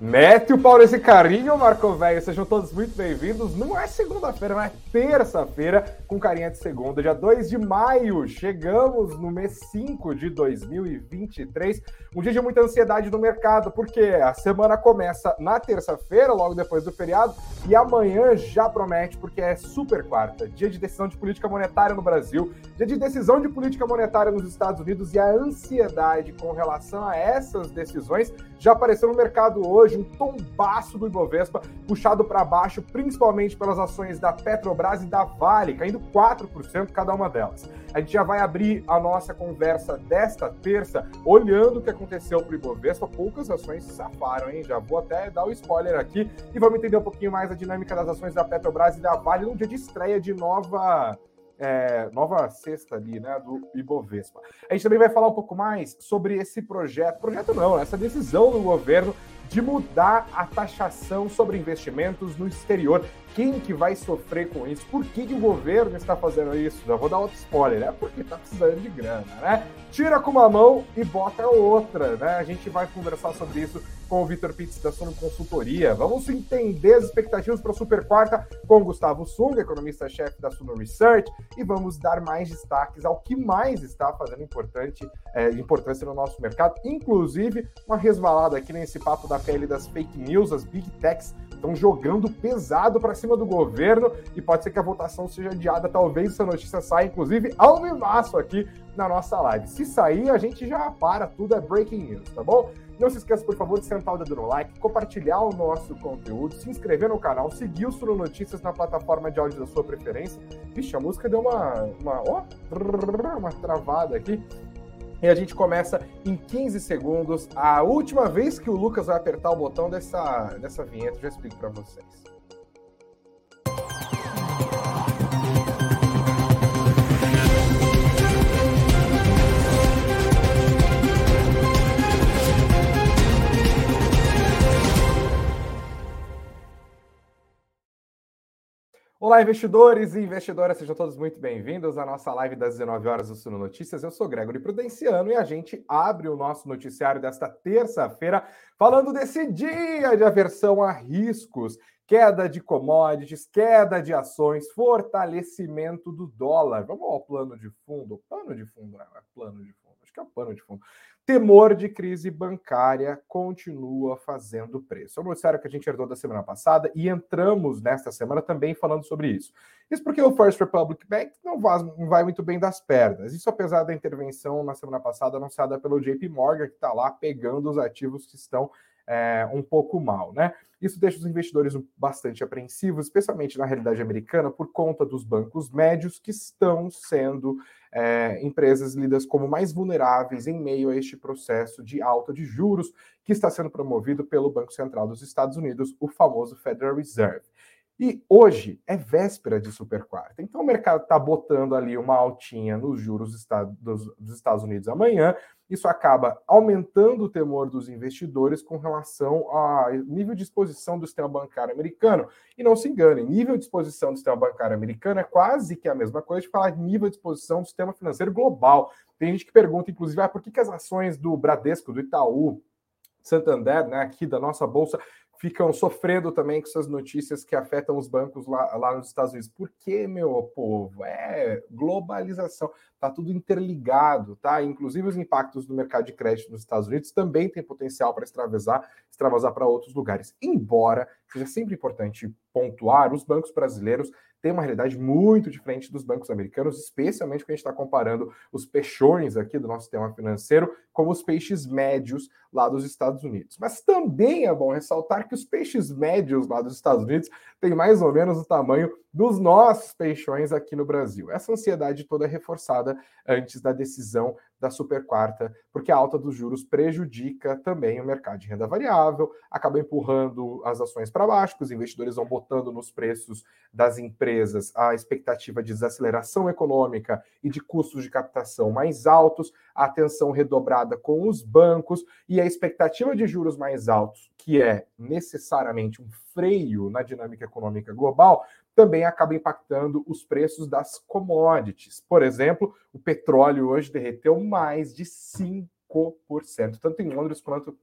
Mete o pau nesse carinho, Marco Velho. Sejam todos muito bem-vindos. Não é segunda-feira, não é terça-feira, com carinha de segunda, dia 2 de maio. Chegamos no mês 5 de 2023. Um dia de muita ansiedade no mercado, porque a semana começa na terça-feira, logo depois do feriado, e amanhã já promete, porque é super quarta. Dia de decisão de política monetária no Brasil, dia de decisão de política monetária nos Estados Unidos e a ansiedade com relação a essas decisões já apareceu no mercado hoje um tombaço do Ibovespa, puxado para baixo, principalmente pelas ações da Petrobras e da Vale, caindo 4% cada uma delas. A gente já vai abrir a nossa conversa desta terça, olhando o que aconteceu para o Ibovespa. Poucas ações safaram, hein? Já vou até dar o um spoiler aqui e vamos entender um pouquinho mais a dinâmica das ações da Petrobras e da Vale no dia de estreia de nova é, nova cesta ali, né, do Ibovespa. A gente também vai falar um pouco mais sobre esse projeto, projeto não, essa decisão do governo de mudar a taxação sobre investimentos no exterior. Quem que vai sofrer com isso? Por que, que o governo está fazendo isso? Já vou dar outro spoiler, né? Porque está precisando de grana, né? Tira com uma mão e bota outra, né? A gente vai conversar sobre isso com o Vitor Pitts da Suno Consultoria. Vamos entender as expectativas para a Super Quarta com o Gustavo Sung, economista-chefe da Suno Research, e vamos dar mais destaques ao que mais está fazendo importante, é, importância no nosso mercado, inclusive uma resvalada aqui nesse papo da pele das fake news, as big techs estão jogando pesado para cima do governo e pode ser que a votação seja adiada. Talvez essa notícia saia, inclusive, ao vivaço aqui na nossa live. Se sair, a gente já para, tudo é breaking news, tá bom? Não se esqueça, por favor, de sentar o dedo no like, compartilhar o nosso conteúdo, se inscrever no canal, seguir o Suno Notícias na plataforma de áudio da sua preferência. Vixe, a música deu uma, uma, ó, uma travada aqui. E a gente começa em 15 segundos. A última vez que o Lucas vai apertar o botão dessa, dessa vinheta, eu já explico para vocês. Olá, investidores e investidoras, sejam todos muito bem-vindos à nossa live das 19 horas do Suno Notícias. Eu sou Gregory Prudenciano e a gente abre o nosso noticiário desta terça-feira falando desse dia de aversão a riscos, queda de commodities, queda de ações, fortalecimento do dólar. Vamos ao plano de fundo. Plano de fundo, não é plano de fundo, acho que é o plano de fundo temor de crise bancária continua fazendo preço. É um noticiário que a gente herdou da semana passada e entramos nesta semana também falando sobre isso. Isso porque o First Republic Bank não vai, não vai muito bem das pernas. Isso apesar da intervenção na semana passada anunciada pelo JP Morgan, que está lá pegando os ativos que estão é, um pouco mal, né? Isso deixa os investidores bastante apreensivos, especialmente na realidade americana, por conta dos bancos médios que estão sendo é, empresas lidas como mais vulneráveis em meio a este processo de alta de juros que está sendo promovido pelo Banco Central dos Estados Unidos, o famoso Federal Reserve. E hoje é véspera de super quarta. Então o mercado está botando ali uma altinha nos juros dos Estados Unidos amanhã. Isso acaba aumentando o temor dos investidores com relação ao nível de exposição do sistema bancário americano. E não se enganem, nível de exposição do sistema bancário americano é quase que a mesma coisa de falar nível de exposição do sistema financeiro global. Tem gente que pergunta, inclusive, ah, por que, que as ações do Bradesco, do Itaú, Santander, né, aqui da nossa bolsa, ficam sofrendo também com essas notícias que afetam os bancos lá, lá nos Estados Unidos. Por que, meu povo? É globalização, tá tudo interligado, tá? Inclusive os impactos do mercado de crédito nos Estados Unidos também tem potencial para extravasar, extravasar para outros lugares. Embora seja sempre importante pontuar, os bancos brasileiros tem uma realidade muito diferente dos bancos americanos, especialmente quando a gente está comparando os peixões aqui do nosso sistema financeiro com os peixes médios lá dos Estados Unidos. Mas também é bom ressaltar que os peixes médios lá dos Estados Unidos têm mais ou menos o tamanho dos nossos peixões aqui no Brasil. Essa ansiedade toda é reforçada antes da decisão da super quarta, porque a alta dos juros prejudica também o mercado de renda variável, acaba empurrando as ações para baixo, os investidores vão botando nos preços das empresas a expectativa de desaceleração econômica e de custos de captação mais altos, a atenção redobrada com os bancos e a expectativa de juros mais altos, que é necessariamente um freio na dinâmica econômica global, também acaba impactando os preços das commodities. Por exemplo, o petróleo hoje derreteu mais de 5%, tanto em Londres quanto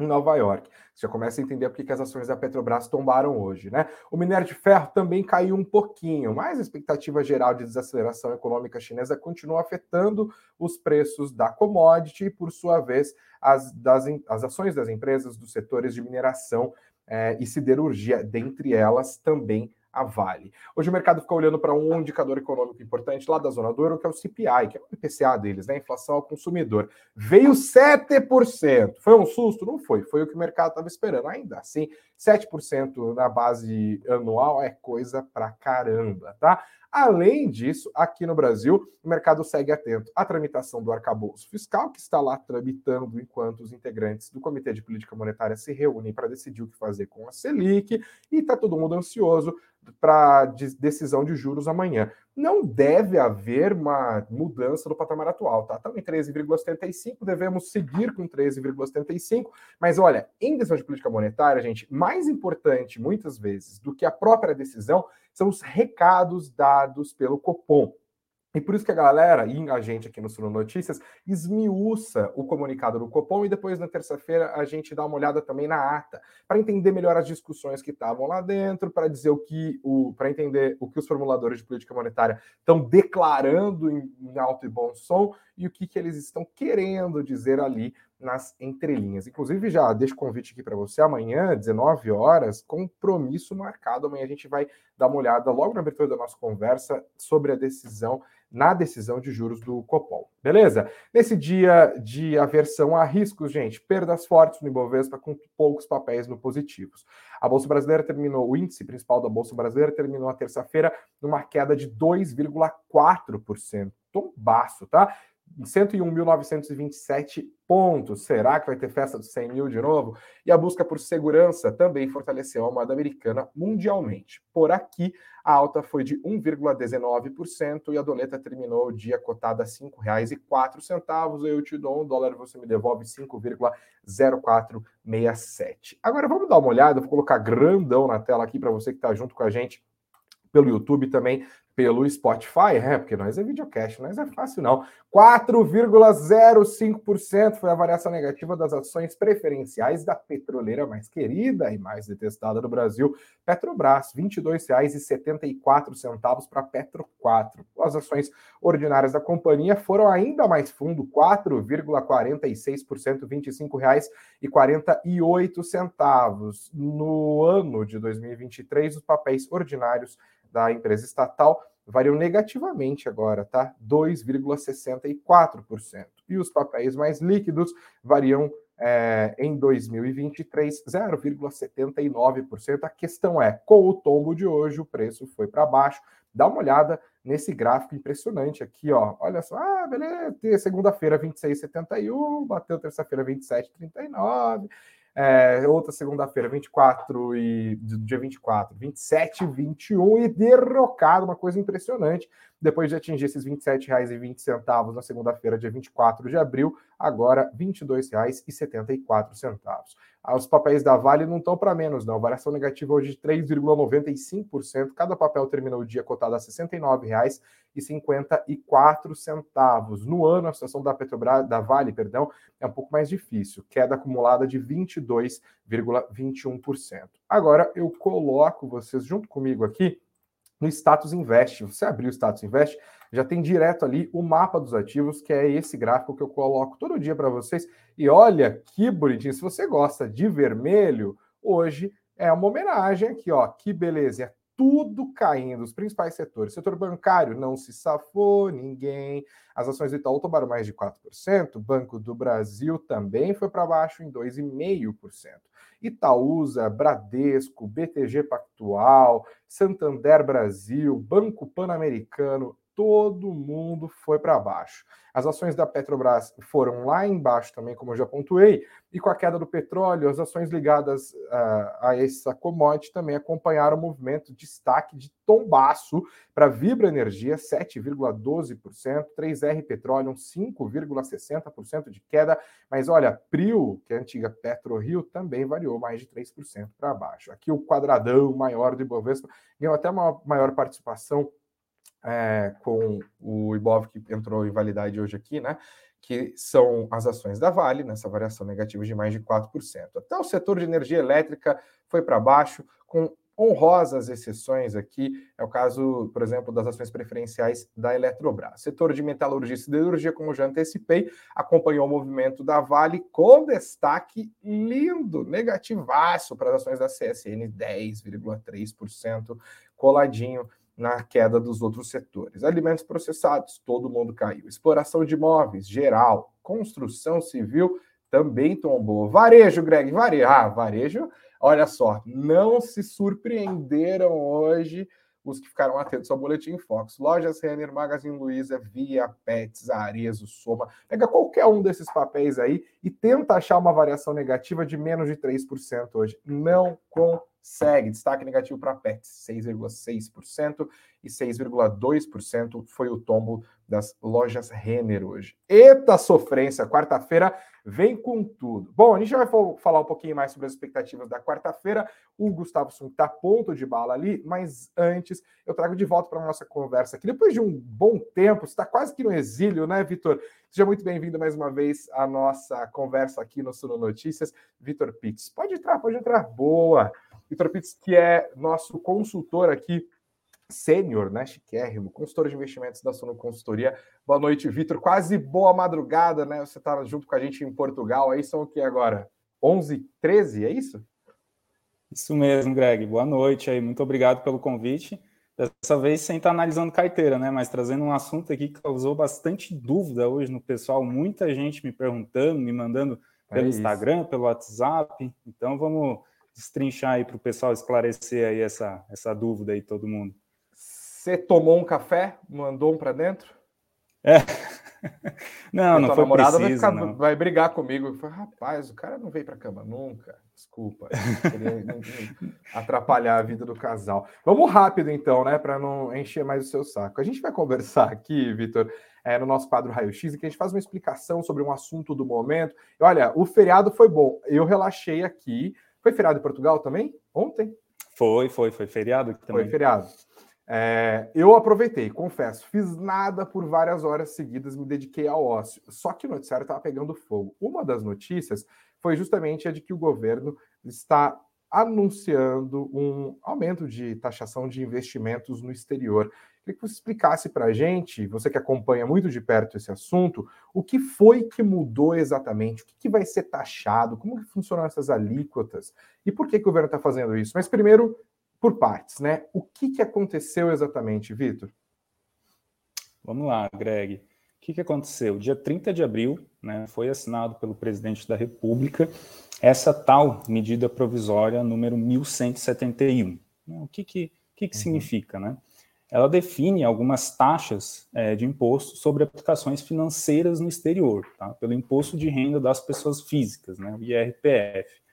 em Nova York. Você já começa a entender porque que as ações da Petrobras tombaram hoje, né? O minério de ferro também caiu um pouquinho, mas a expectativa geral de desaceleração econômica chinesa continua afetando os preços da commodity e, por sua vez, as, das, as ações das empresas dos setores de mineração eh, e siderurgia, dentre elas também a Vale. Hoje o mercado ficou olhando para um indicador econômico importante lá da zona do euro, que é o CPI, que é o IPCA deles, né? Inflação ao consumidor. Veio 7%. Foi um susto? Não foi. Foi o que o mercado estava esperando. Ainda assim, 7% na base anual é coisa pra caramba, tá? Além disso, aqui no Brasil, o mercado segue atento à tramitação do arcabouço fiscal, que está lá tramitando enquanto os integrantes do Comitê de Política Monetária se reúnem para decidir o que fazer com a Selic, e está todo mundo ansioso para decisão de juros amanhã. Não deve haver uma mudança do patamar atual, tá? Estamos em 13,75, devemos seguir com 13,75, mas olha, em decisão de política monetária, gente, mais importante muitas vezes do que a própria decisão são os recados dados pelo Copom. E por isso que a galera, e a gente aqui no Suno Notícias, esmiuça o comunicado do Copom e depois na terça-feira a gente dá uma olhada também na ata, para entender melhor as discussões que estavam lá dentro, para dizer o que o para entender o que os formuladores de política monetária estão declarando em, em alto e bom som e o que, que eles estão querendo dizer ali nas entrelinhas. Inclusive, já deixo o convite aqui para você amanhã, 19 horas, compromisso marcado. Amanhã a gente vai dar uma olhada logo na abertura da nossa conversa sobre a decisão na decisão de juros do Copom. Beleza? Nesse dia de aversão a riscos, gente, perdas fortes no Ibovespa com poucos papéis no positivos. A Bolsa Brasileira terminou, o índice principal da Bolsa Brasileira terminou a terça-feira numa queda de 2,4%. Tombaço, tá? 101.927 pontos. Será que vai ter festa dos 100 mil de novo? E a busca por segurança também fortaleceu a moeda americana mundialmente. Por aqui, a alta foi de 1,19% e a doleta terminou o dia cotada a R$ 5,04. Eu te dou um dólar, você me devolve 5,0467. Agora vamos dar uma olhada, vou colocar grandão na tela aqui para você que está junto com a gente pelo YouTube também, pelo Spotify, é, porque nós é videocast, nós é fácil não. 4,05% foi a variação negativa das ações preferenciais da petroleira mais querida e mais detestada do Brasil, Petrobras, R$ 22,74 para Petro 4. As ações ordinárias da companhia foram ainda mais fundo, 4,46%, R$ 25,48. No ano de 2023, os papéis ordinários da empresa estatal variam negativamente agora, tá? 2,64%. E os papéis mais líquidos variam é, em 2023 0,79%. A questão é, com o tombo de hoje, o preço foi para baixo. Dá uma olhada nesse gráfico impressionante aqui, ó. Olha só, ah, beleza, segunda-feira 26,71, bateu terça-feira 27,39. É, outra segunda-feira, 24 e dia 24, 27 e 21 e derrocado, uma coisa impressionante. Depois de atingir esses R$ 27,20 na segunda-feira, dia 24 de abril, agora R$ 22,74. Ah, os papéis da Vale não estão para menos, não. Variação negativa hoje de 3,95%. Cada papel terminou o dia cotado a R$ 69,54. No ano, a situação da Petrobras, da Vale, perdão, é um pouco mais difícil. Queda acumulada de 22,21%. Agora eu coloco vocês junto comigo aqui no Status Invest. Você abriu o Status Invest, já tem direto ali o mapa dos ativos, que é esse gráfico que eu coloco todo dia para vocês. E olha que bonitinho. Se você gosta de vermelho, hoje é uma homenagem aqui, ó. Que beleza. É tudo caindo, os principais setores. Setor bancário não se safou, ninguém. As ações do Itaú tomaram mais de 4%, Banco do Brasil também foi para baixo em 2,5%. Itaúsa, Bradesco, BTG Pactual, Santander Brasil, Banco Pan-Americano, todo mundo foi para baixo. As ações da Petrobras foram lá embaixo também, como eu já pontuei, e com a queda do petróleo, as ações ligadas uh, a essa commodity também acompanharam o movimento destaque de tombaço para Vibra Energia, 7,12%, 3R Petróleo, 5,60% de queda, mas olha, Prio, que é a antiga PetroRio, também variou mais de 3% para baixo. Aqui o quadradão maior do Ibovespa ganhou até uma maior participação é, com o Ibov que entrou em validade hoje aqui, né? que são as ações da Vale, nessa variação negativa de mais de 4%. Até o setor de energia elétrica foi para baixo, com honrosas exceções aqui, é o caso, por exemplo, das ações preferenciais da Eletrobras. Setor de metalurgia e siderurgia, como já antecipei, acompanhou o movimento da Vale com destaque lindo, negativaço para as ações da CSN, 10,3%, coladinho na queda dos outros setores. Alimentos processados, todo mundo caiu. Exploração de imóveis, geral. Construção civil também tombou. Varejo, Greg, varejo. Ah, varejo, olha só, não se surpreenderam hoje os que ficaram atentos ao Boletim Fox. Lojas Renner, Magazine Luiza, Via, Pets, Arezo, Soma. Pega qualquer um desses papéis aí e tenta achar uma variação negativa de menos de 3% hoje. Não consegue segue. Destaque negativo para Pets, 6,6% e 6,2% foi o tombo das lojas Renner hoje. Eita sofrência, quarta-feira vem com tudo. Bom, a gente vai falar um pouquinho mais sobre as expectativas da quarta-feira. O Gustavo Sung está ponto de bala ali, mas antes eu trago de volta para a nossa conversa aqui. Depois de um bom tempo, está quase que no exílio, né, Vitor? Seja muito bem-vindo mais uma vez à nossa conversa aqui no Suno Notícias. Vitor Pitts, pode entrar, pode entrar. Boa! Vitor Pitts, que é nosso consultor aqui, sênior, né, chiquérrimo, consultor de investimentos da Sono Consultoria. Boa noite, Vitor. Quase boa madrugada, né? Você está junto com a gente em Portugal. Aí são o que agora? 11, 13, é isso? Isso mesmo, Greg. Boa noite aí. Muito obrigado pelo convite. Dessa vez sem estar analisando carteira, né? Mas trazendo um assunto aqui que causou bastante dúvida hoje no pessoal. Muita gente me perguntando, me mandando pelo é Instagram, pelo WhatsApp. Então vamos destrinchar aí para o pessoal esclarecer aí essa, essa dúvida aí, todo mundo. Você tomou um café, mandou um para dentro? É. Não, não foi preciso, vai, ficar, vai brigar comigo. Falei, rapaz, o cara não veio para cama nunca. Desculpa. atrapalhar a vida do casal. Vamos rápido então, né, para não encher mais o seu saco. A gente vai conversar aqui, Vitor, é, no nosso quadro Raio X, em que a gente faz uma explicação sobre um assunto do momento. E, olha, o feriado foi bom. Eu relaxei aqui. Foi feriado em Portugal também? Ontem? Foi, foi, foi feriado aqui também. Foi feriado. É, eu aproveitei, confesso, fiz nada por várias horas seguidas, me dediquei ao ócio. Só que o noticiário estava pegando fogo. Uma das notícias foi justamente a de que o governo está anunciando um aumento de taxação de investimentos no exterior. Queria que você explicasse para a gente, você que acompanha muito de perto esse assunto, o que foi que mudou exatamente, o que, que vai ser taxado, como que funcionam essas alíquotas e por que, que o governo está fazendo isso. Mas primeiro, por partes, né? O que, que aconteceu exatamente, Vitor? Vamos lá, Greg. O que, que aconteceu? Dia 30 de abril, né, foi assinado pelo presidente da República essa tal medida provisória número 1171. O que, que, que, que uhum. significa, né? ela define algumas taxas é, de imposto sobre aplicações financeiras no exterior, tá? pelo imposto de renda das pessoas físicas, né, o IRPF.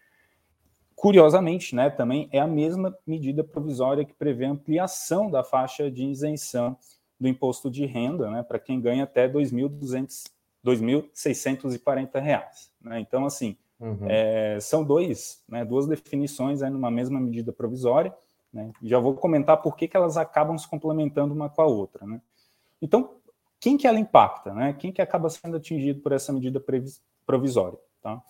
Curiosamente, né, também é a mesma medida provisória que prevê ampliação da faixa de isenção do imposto de renda né, para quem ganha até R$ 2.640. Né? Então, assim, uhum. é, são dois, né, duas definições aí numa mesma medida provisória, né? Já vou comentar por que, que elas acabam se complementando uma com a outra. Né? Então, quem que ela impacta? Né? Quem que acaba sendo atingido por essa medida provisória? Tá?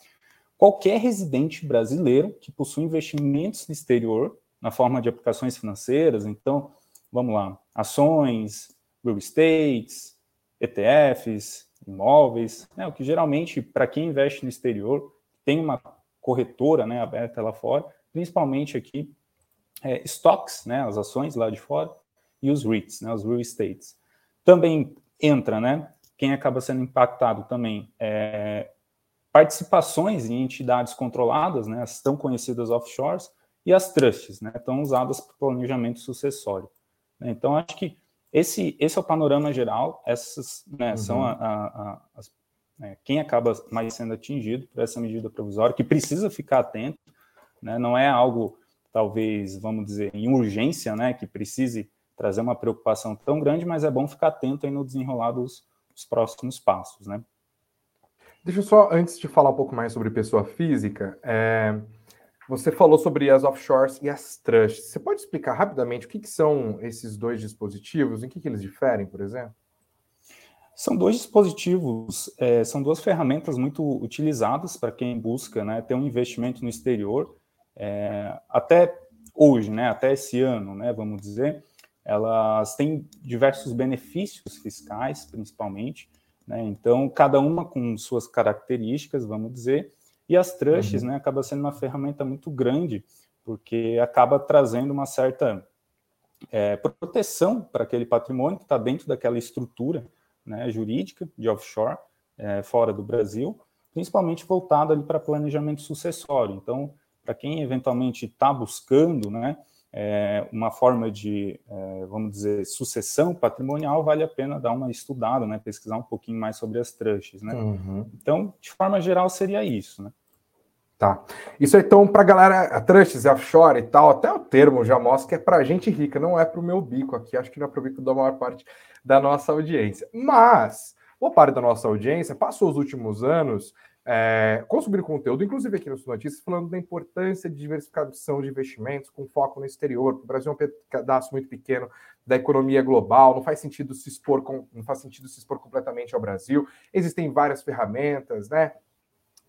Qualquer residente brasileiro que possui investimentos no exterior, na forma de aplicações financeiras, então, vamos lá, ações, real estates, ETFs, imóveis, né, o que geralmente, para quem investe no exterior, tem uma corretora né, aberta lá fora, principalmente aqui é, stocks, né, as ações lá de fora, e os REITs, né, os real estates. Também entra, né, quem acaba sendo impactado também é, participações em entidades controladas, né, as tão conhecidas offshores, e as trusts, né, tão usadas para planejamento sucessório. Então, acho que esse, esse é o panorama geral, essas né, uhum. são a, a, a, as, né, quem acaba mais sendo atingido por essa medida provisória, que precisa ficar atento, né, não é algo talvez, vamos dizer, em urgência, né, que precise trazer uma preocupação tão grande, mas é bom ficar atento aí no desenrolar dos, dos próximos passos, né? Deixa eu só, antes de falar um pouco mais sobre pessoa física, é, você falou sobre as offshores e as trusts. Você pode explicar rapidamente o que, que são esses dois dispositivos, em que, que eles diferem, por exemplo? São dois dispositivos, é, são duas ferramentas muito utilizadas para quem busca né, ter um investimento no exterior. É, até hoje, né, até esse ano, né, vamos dizer, elas têm diversos benefícios fiscais, principalmente. Né, então, cada uma com suas características, vamos dizer, e as trushes, uhum. né, acaba sendo uma ferramenta muito grande, porque acaba trazendo uma certa é, proteção para aquele patrimônio que está dentro daquela estrutura né, jurídica de offshore, é, fora do Brasil, principalmente voltado ali para planejamento sucessório. Então, para quem eventualmente está buscando né, é, uma forma de, é, vamos dizer, sucessão patrimonial, vale a pena dar uma estudada, né, pesquisar um pouquinho mais sobre as trushes. Né? Uhum. Então, de forma geral, seria isso. Né? Tá. Isso então, para galera, a trushes, offshore e tal, até o termo já mostra que é para gente rica, não é para o meu bico aqui, acho que não é para o bico da maior parte da nossa audiência. Mas, boa parte da nossa audiência passou os últimos anos é, consumindo conteúdo, inclusive aqui nos Notícias, falando da importância de diversificação de investimentos com foco no exterior. O Brasil é um pedaço muito pequeno da economia global, não faz sentido se expor, com, não faz sentido se expor completamente ao Brasil. Existem várias ferramentas, né?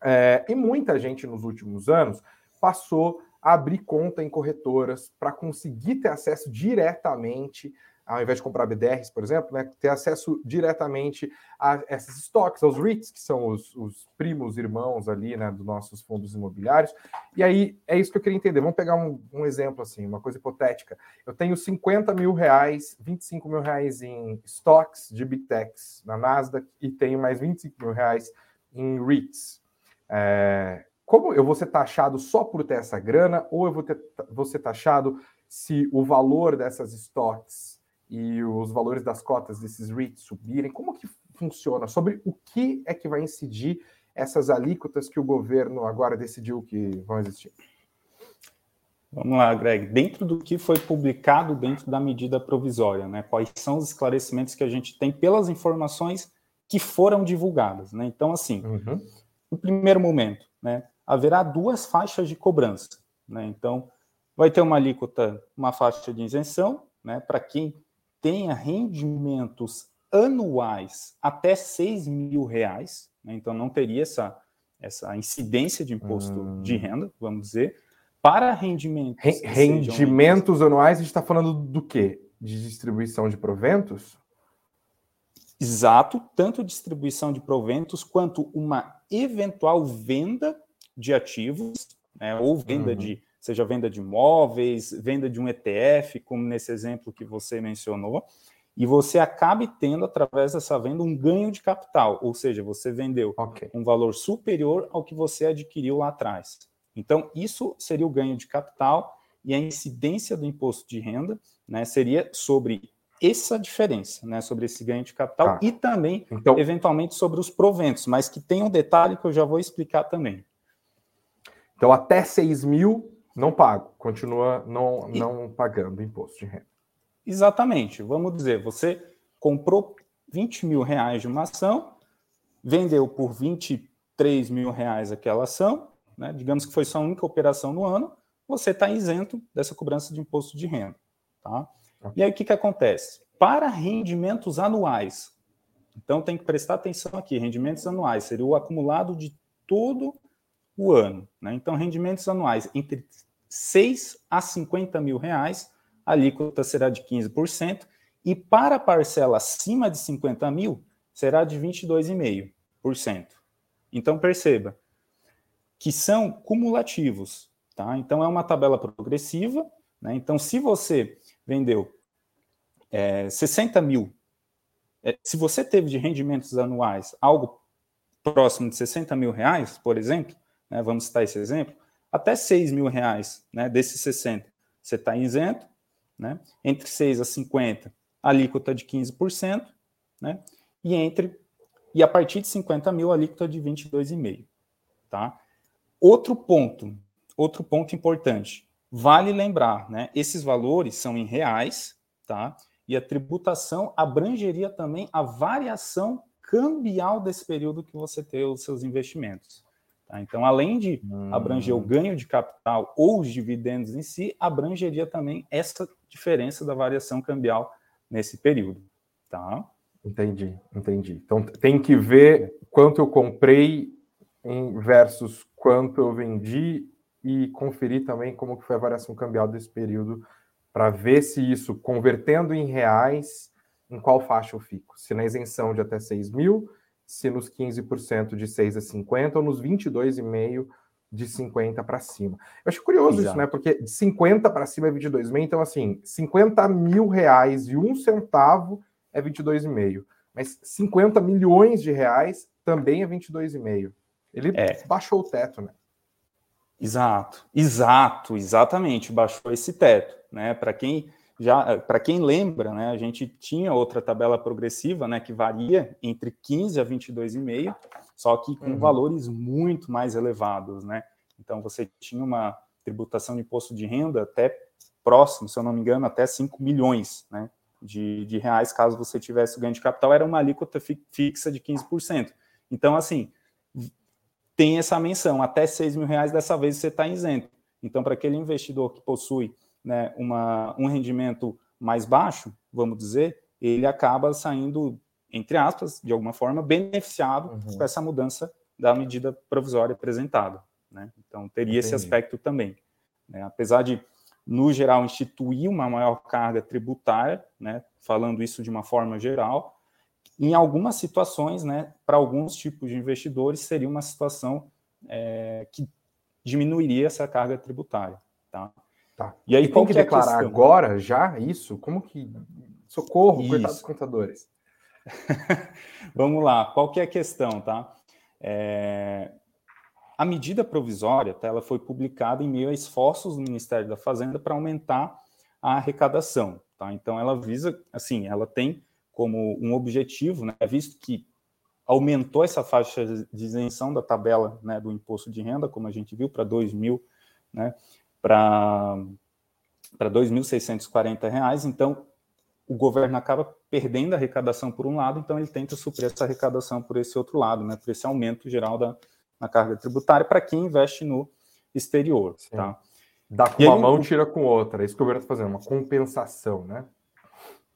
É, e muita gente nos últimos anos passou a abrir conta em corretoras para conseguir ter acesso diretamente ao invés de comprar BDRs, por exemplo, né, ter acesso diretamente a esses estoques, aos REITs, que são os, os primos irmãos ali, né, dos nossos fundos imobiliários. E aí é isso que eu queria entender. Vamos pegar um, um exemplo assim, uma coisa hipotética. Eu tenho 50 mil reais, 25 mil reais em estoques de Big Techs na Nasdaq e tenho mais 25 mil reais em REITs. É, como eu vou ser taxado só por ter essa grana, ou eu vou, ter, vou ser taxado se o valor dessas estoques e os valores das cotas desses REITs subirem? Como que funciona? Sobre o que é que vai incidir essas alíquotas que o governo agora decidiu que vão existir? Vamos lá, Greg. Dentro do que foi publicado dentro da medida provisória, né? Quais são os esclarecimentos que a gente tem pelas informações que foram divulgadas, né? Então, assim, uhum. no primeiro momento, né, haverá duas faixas de cobrança, né? Então, vai ter uma alíquota, uma faixa de isenção, né, para quem tenha rendimentos anuais até 6 mil reais, né? então não teria essa, essa incidência de imposto hum. de renda, vamos dizer, para rendimentos. Re rendimentos sejam... anuais, a gente está falando do quê? De distribuição de proventos? Exato, tanto distribuição de proventos quanto uma eventual venda de ativos, né, ou venda uhum. de seja venda de imóveis, venda de um ETF, como nesse exemplo que você mencionou, e você acabe tendo, através dessa venda, um ganho de capital, ou seja, você vendeu okay. um valor superior ao que você adquiriu lá atrás. Então, isso seria o ganho de capital e a incidência do imposto de renda né, seria sobre essa diferença, né, sobre esse ganho de capital ah, e também, então, eventualmente, sobre os proventos, mas que tem um detalhe que eu já vou explicar também. Então, até 6 mil não pago, continua não, não pagando imposto de renda. Exatamente. Vamos dizer, você comprou 20 mil reais de uma ação, vendeu por 23 mil reais aquela ação, né? digamos que foi só a única operação no ano, você está isento dessa cobrança de imposto de renda. Tá? E aí o que, que acontece? Para rendimentos anuais, então tem que prestar atenção aqui, rendimentos anuais seria o acumulado de todo o ano. Né? Então, rendimentos anuais entre 6 a 50 mil reais, a alíquota será de 15%, e para parcela acima de 50 mil, será de 22,5%. Então, perceba que são cumulativos, tá? Então, é uma tabela progressiva, né? Então, se você vendeu é, 60 mil, é, se você teve de rendimentos anuais algo próximo de 60 mil reais, por exemplo, né, vamos citar esse exemplo, até 6 mil reais né, desses 60, você está isento, né? entre 6 a 50, alíquota de 15%, né? e entre e a partir de 50 mil, alíquota de 22,5%. Tá? Outro ponto, outro ponto importante, vale lembrar, né? esses valores são em reais, tá? e a tributação abrangeria também a variação cambial desse período que você tem os seus investimentos. Tá? Então, além de abranger o hum. ganho de capital ou os dividendos em si, abrangeria também essa diferença da variação cambial nesse período. Tá? Entendi, entendi. Então tem que ver quanto eu comprei versus quanto eu vendi e conferir também como que foi a variação cambial desse período para ver se isso, convertendo em reais, em qual faixa eu fico. Se na isenção de até 6 mil, se nos 15% de 6 a 50 ou nos 22,5% de 50 para cima. Eu acho curioso Exato. isso, né? Porque de 50 para cima é 22 mil, então assim, 50 mil reais e um centavo é 22,5. Mas 50 milhões de reais também é 22,5. Ele é. baixou o teto, né? Exato, exato, exatamente, baixou esse teto, né? Para quem já, para quem lembra, né, a gente tinha outra tabela progressiva, né, que varia entre 15 a 22,5, só que com uhum. valores muito mais elevados, né? Então você tinha uma tributação de imposto de renda até próximo, se eu não me engano, até 5 milhões, né? De, de reais, caso você tivesse ganho de capital, era uma alíquota fi, fixa de 15%. Então, assim, tem essa menção, até 6 mil reais dessa vez você está isento. Então, para aquele investidor que possui né, uma, um rendimento mais baixo, vamos dizer, ele acaba saindo, entre aspas, de alguma forma, beneficiado uhum. com essa mudança da medida provisória apresentada. Né? Então, teria Entendi. esse aspecto também. Né? Apesar de, no geral, instituir uma maior carga tributária, né, falando isso de uma forma geral, em algumas situações, né, para alguns tipos de investidores, seria uma situação é, que diminuiria essa carga tributária. Tá? Tá. E aí, tem que, é declarar agora, já, isso? Como que. Socorro, isso. coitados dos contadores. Vamos lá, qual que é a questão, tá? É... A medida provisória, tá, ela foi publicada em meio a esforços do Ministério da Fazenda para aumentar a arrecadação, tá? Então, ela visa, assim, ela tem como um objetivo, né, visto que aumentou essa faixa de isenção da tabela né, do imposto de renda, como a gente viu, para 2 mil, né, para R$ 2.640, então o governo acaba perdendo a arrecadação por um lado, então ele tenta suprir essa arrecadação por esse outro lado, né, por esse aumento geral da, na carga tributária para quem investe no exterior. Tá? Dá com e uma aí, mão, tira com outra. É isso que o governo está fazendo, uma compensação, né?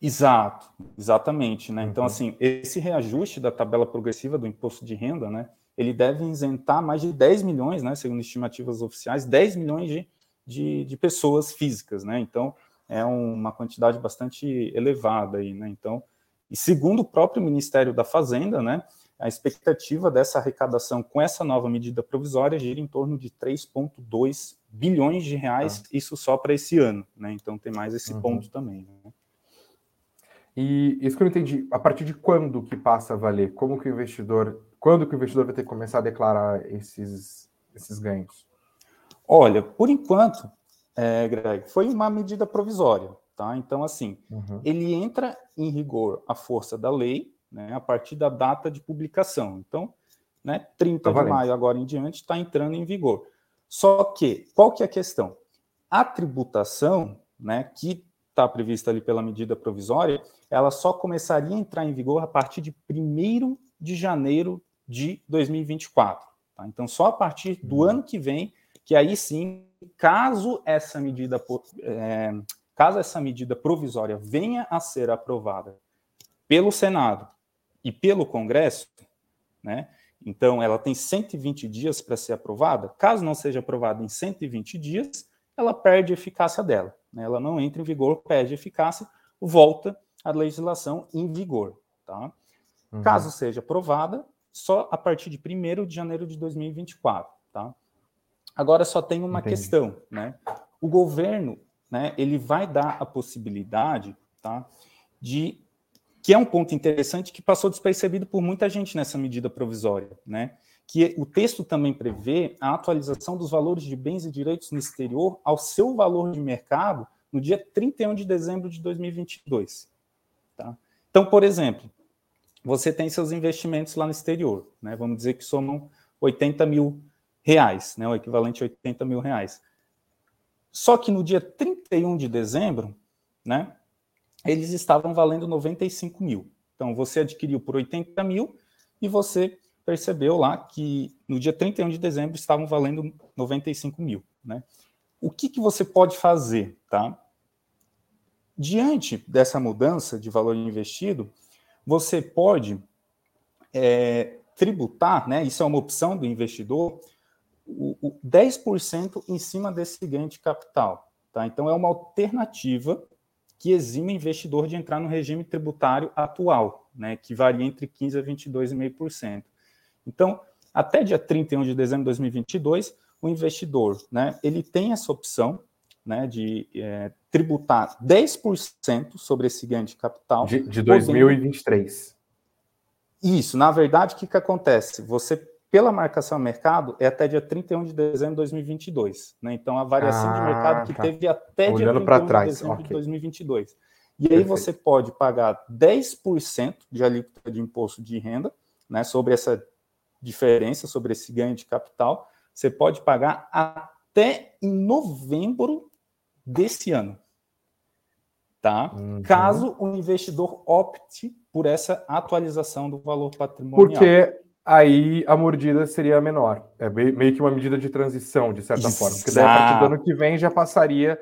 Exato, exatamente, né? Então, uhum. Então, assim, esse reajuste da tabela progressiva do imposto de renda, né? Ele deve isentar mais de 10 milhões, né? Segundo estimativas oficiais, 10 milhões de, de, de pessoas físicas, né? Então, é uma quantidade bastante elevada aí, né? Então, e segundo o próprio Ministério da Fazenda, né? A expectativa dessa arrecadação com essa nova medida provisória gira em torno de 3,2 bilhões de reais, ah. isso só para esse ano, né? Então tem mais esse uhum. ponto também. Né? E isso que eu entendi, a partir de quando que passa a valer? Como que o investidor, quando que o investidor vai ter que começar a declarar esses, esses ganhos? Olha, por enquanto, é, Greg, foi uma medida provisória, tá? Então, assim, uhum. ele entra em rigor à força da lei, né, a partir da data de publicação. Então, né, 30 tá de maio agora em diante está entrando em vigor. Só que, qual que é a questão? A tributação, né, que está prevista ali pela medida provisória, ela só começaria a entrar em vigor a partir de 1 de janeiro de 2024. Tá? Então, só a partir do uhum. ano que vem, que aí sim, caso essa medida, é, caso essa medida provisória venha a ser aprovada pelo Senado e pelo Congresso, né? Então, ela tem 120 dias para ser aprovada. Caso não seja aprovada em 120 dias, ela perde a eficácia dela. Né? Ela não entra em vigor, perde eficácia, volta a legislação em vigor. Tá? Uhum. Caso seja aprovada, só a partir de 1 de janeiro de 2024. Tá? Agora só tem uma Entendi. questão. Né? O governo né, ele vai dar a possibilidade tá, de que é um ponto interessante que passou despercebido por muita gente nessa medida provisória, né? que o texto também prevê a atualização dos valores de bens e direitos no exterior ao seu valor de mercado no dia 31 de dezembro de 2022. Tá? Então, por exemplo, você tem seus investimentos lá no exterior, né? vamos dizer que somam 80 mil reais, né? o equivalente a 80 mil reais. Só que no dia 31 de dezembro, né, eles estavam valendo 95 mil. Então, você adquiriu por 80 mil e você percebeu lá que no dia 31 de dezembro estavam valendo 95 mil. Né? O que, que você pode fazer? Tá? Diante dessa mudança de valor investido, você pode é, tributar, né, isso é uma opção do investidor, o, o 10% em cima desse ganho de capital. Tá? Então, é uma alternativa que exime o investidor de entrar no regime tributário atual, né, que varia entre 15% a 22,5%. Então, até dia 31 de dezembro de 2022, o investidor né, ele tem essa opção né, de é, tributar 10% sobre esse ganho de capital. De, de 2023. Isso, na verdade, o que, que acontece? Você, pela marcação mercado, é até dia 31 de dezembro de 2022. Né? Então, a variação ah, de mercado que tá. teve até Olhando dia 31 trás. de dezembro okay. de 2022. E aí Perfeito. você pode pagar 10% de alíquota de imposto de renda né, sobre essa diferença, sobre esse ganho de capital. Você pode pagar até em novembro desse ano. Tá? Uhum. Caso o investidor opte por essa atualização do valor patrimonial. Porque aí a mordida seria menor. É meio que uma medida de transição, de certa Exato. forma. Porque daí, a partir do ano que vem já passaria,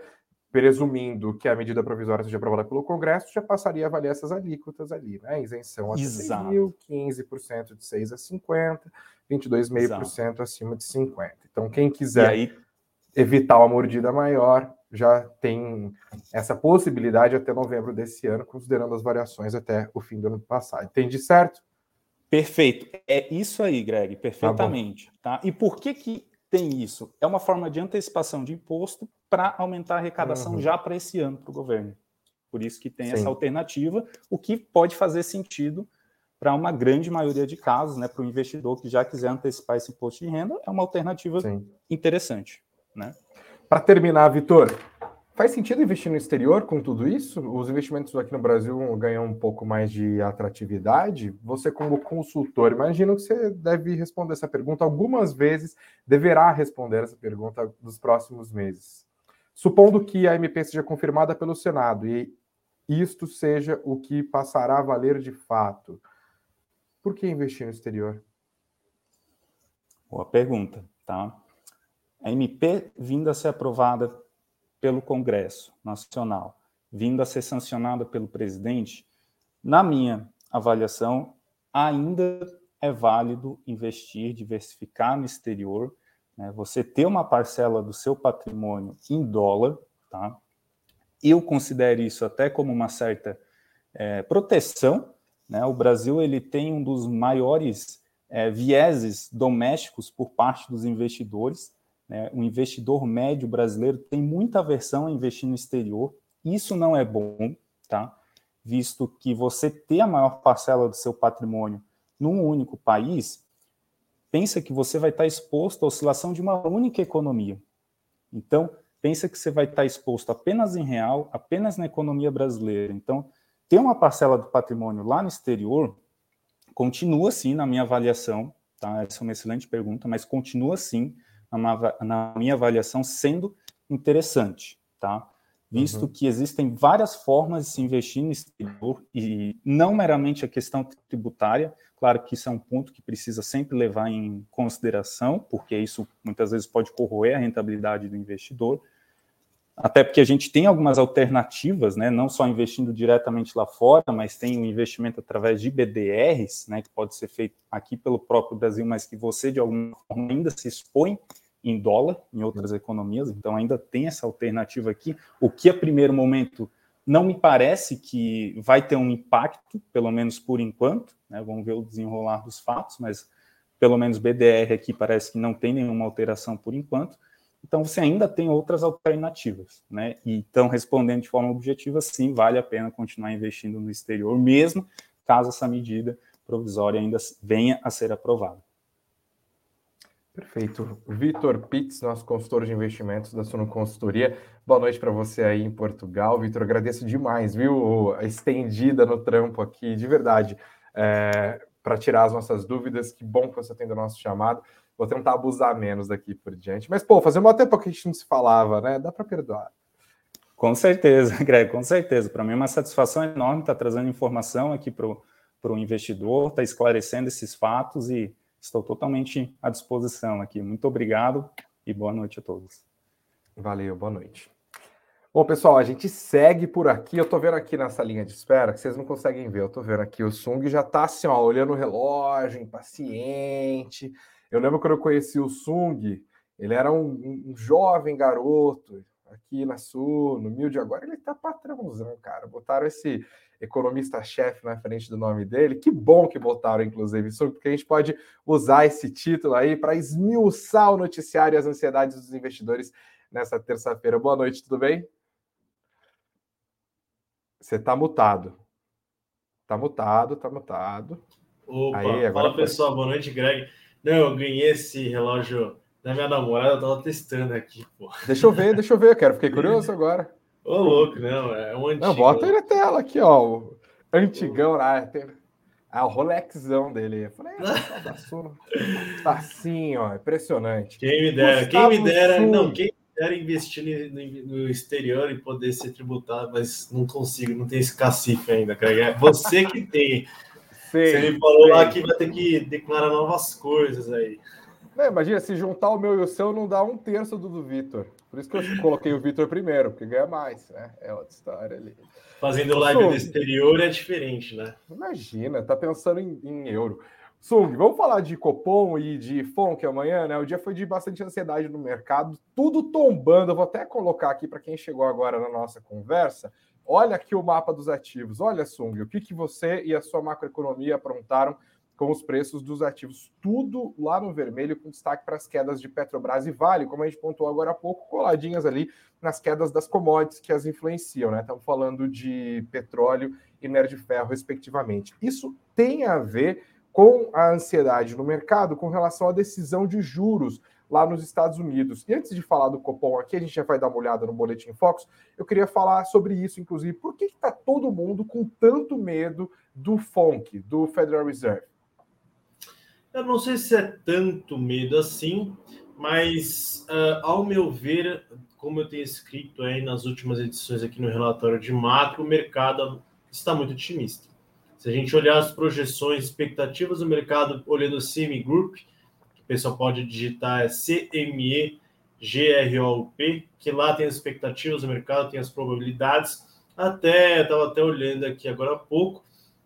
presumindo que a medida provisória seja aprovada pelo Congresso, já passaria a valer essas alíquotas ali, né? Isenção a 6 mil, 15% de 6 a 50, 22,5% acima de 50. Então, quem quiser aí... evitar uma mordida maior, já tem essa possibilidade até novembro desse ano, considerando as variações até o fim do ano passado. Entendi certo? Perfeito. É isso aí, Greg, perfeitamente. Tá, tá? E por que, que tem isso? É uma forma de antecipação de imposto para aumentar a arrecadação uhum. já para esse ano para o governo. Por isso que tem Sim. essa alternativa, o que pode fazer sentido para uma grande maioria de casos, né, para o investidor que já quiser antecipar esse imposto de renda, é uma alternativa Sim. interessante. Né? Para terminar, Vitor, faz sentido investir no exterior com tudo isso? Os investimentos aqui no Brasil ganham um pouco mais de atratividade? Você, como consultor, imagino que você deve responder essa pergunta algumas vezes, deverá responder essa pergunta nos próximos meses. Supondo que a MP seja confirmada pelo Senado e isto seja o que passará a valer de fato, por que investir no exterior? Boa pergunta, tá? a MP vindo a ser aprovada pelo Congresso Nacional, vindo a ser sancionada pelo presidente, na minha avaliação, ainda é válido investir, diversificar no exterior, né? você ter uma parcela do seu patrimônio em dólar, tá? Eu considero isso até como uma certa é, proteção, né? O Brasil ele tem um dos maiores é, vieses domésticos por parte dos investidores, né? O investidor médio brasileiro tem muita aversão a investir no exterior. Isso não é bom, tá? Visto que você ter a maior parcela do seu patrimônio num único país, pensa que você vai estar exposto à oscilação de uma única economia. Então, pensa que você vai estar exposto apenas em real, apenas na economia brasileira. Então, ter uma parcela do patrimônio lá no exterior continua sim na minha avaliação, tá? Essa é uma excelente pergunta, mas continua sim na, minha avaliação, sendo interessante, tá? Visto uhum. que existem várias formas de se investir no exterior e não meramente a questão tributária, claro que isso é um ponto que precisa sempre levar em consideração, porque isso muitas vezes pode corroer a rentabilidade do investidor, até porque a gente tem algumas alternativas, né, não só investindo diretamente lá fora, mas tem o investimento através de BDRs, né, que pode ser feito aqui pelo próprio Brasil, mas que você de alguma forma ainda se expõe em dólar em outras economias, então ainda tem essa alternativa aqui, o que a primeiro momento não me parece que vai ter um impacto, pelo menos por enquanto, né? vamos ver o desenrolar dos fatos, mas pelo menos BDR aqui parece que não tem nenhuma alteração por enquanto, então você ainda tem outras alternativas, né? E então respondendo de forma objetiva, sim, vale a pena continuar investindo no exterior, mesmo caso essa medida provisória ainda venha a ser aprovada. Perfeito. Vitor Pitts, nosso consultor de investimentos da Suno Consultoria. Boa noite para você aí em Portugal. Vitor, agradeço demais, viu? A estendida no trampo aqui, de verdade, é, para tirar as nossas dúvidas. Que bom que você tem do nosso chamado. Vou tentar abusar menos daqui por diante. Mas, pô, fazer um tempo que a gente não se falava, né? Dá para perdoar. Com certeza, Greg, com certeza. Para mim é uma satisfação enorme estar trazendo informação aqui para o investidor, estar esclarecendo esses fatos e estou totalmente à disposição aqui. Muito obrigado e boa noite a todos. Valeu, boa noite. Bom, pessoal, a gente segue por aqui. Eu tô vendo aqui nessa linha de espera, que vocês não conseguem ver. Eu tô vendo aqui, o Sung já tá assim, ó, olhando o relógio, impaciente. Eu lembro quando eu conheci o Sung, ele era um, um jovem garoto aqui na Sul, no Milde. Agora ele tá patrãozão, cara. Botaram esse economista-chefe na frente do nome dele. Que bom que botaram, inclusive, Sung, porque a gente pode usar esse título aí para esmiuçar o noticiário e as ansiedades dos investidores nessa terça-feira. Boa noite, tudo bem? Você tá mutado. Tá mutado, tá mutado. Opa, Aí, agora fala pessoal, boa noite, Greg. Não, eu ganhei esse relógio da minha namorada, eu tava testando aqui, pô. Deixa eu ver, deixa eu ver, eu quero, fiquei curioso agora. Ô, louco, não, é um antigo. Não, bota aí na tela aqui, ó, antigão lá, tem... Ah, o Rolexão dele. Eu falei, é, tá assim, ó, impressionante. Quem me dera, Gustavo quem me dera, Sul. não, quem quero investir no, exterior e poder ser tributado, mas não consigo, não tem esse cacife ainda, Craig. É você que tem. você me falou lá que vai ter que declarar novas coisas aí. Não, imagina, se juntar o meu e o seu, não dá um terço do do Vitor. Por isso que eu coloquei o Vitor primeiro, porque ganha mais, né? É outra história ali. Fazendo live do exterior é diferente, né? Imagina, tá pensando em, em euro. Sung, vamos falar de Copom e de FONC amanhã, né? O dia foi de bastante ansiedade no mercado, tudo tombando. Eu vou até colocar aqui para quem chegou agora na nossa conversa. Olha aqui o mapa dos ativos. Olha, Sung, o que, que você e a sua macroeconomia aprontaram com os preços dos ativos. Tudo lá no vermelho, com destaque para as quedas de Petrobras e Vale, como a gente pontuou agora há pouco, coladinhas ali nas quedas das commodities que as influenciam, né? Estamos falando de petróleo e minério de ferro, respectivamente. Isso tem a ver com a ansiedade no mercado com relação à decisão de juros lá nos Estados Unidos. E antes de falar do Copom aqui, a gente já vai dar uma olhada no Boletim Fox, eu queria falar sobre isso, inclusive, por que está todo mundo com tanto medo do FONC, do Federal Reserve? Eu não sei se é tanto medo assim, mas, uh, ao meu ver, como eu tenho escrito aí nas últimas edições aqui no relatório de macro, o mercado está muito otimista. Se a gente olhar as projeções, expectativas do mercado, olhando o CME Group, que o pessoal pode digitar é CME GROP, que lá tem as expectativas do mercado, tem as probabilidades. Até, estava até olhando aqui agora há pouco,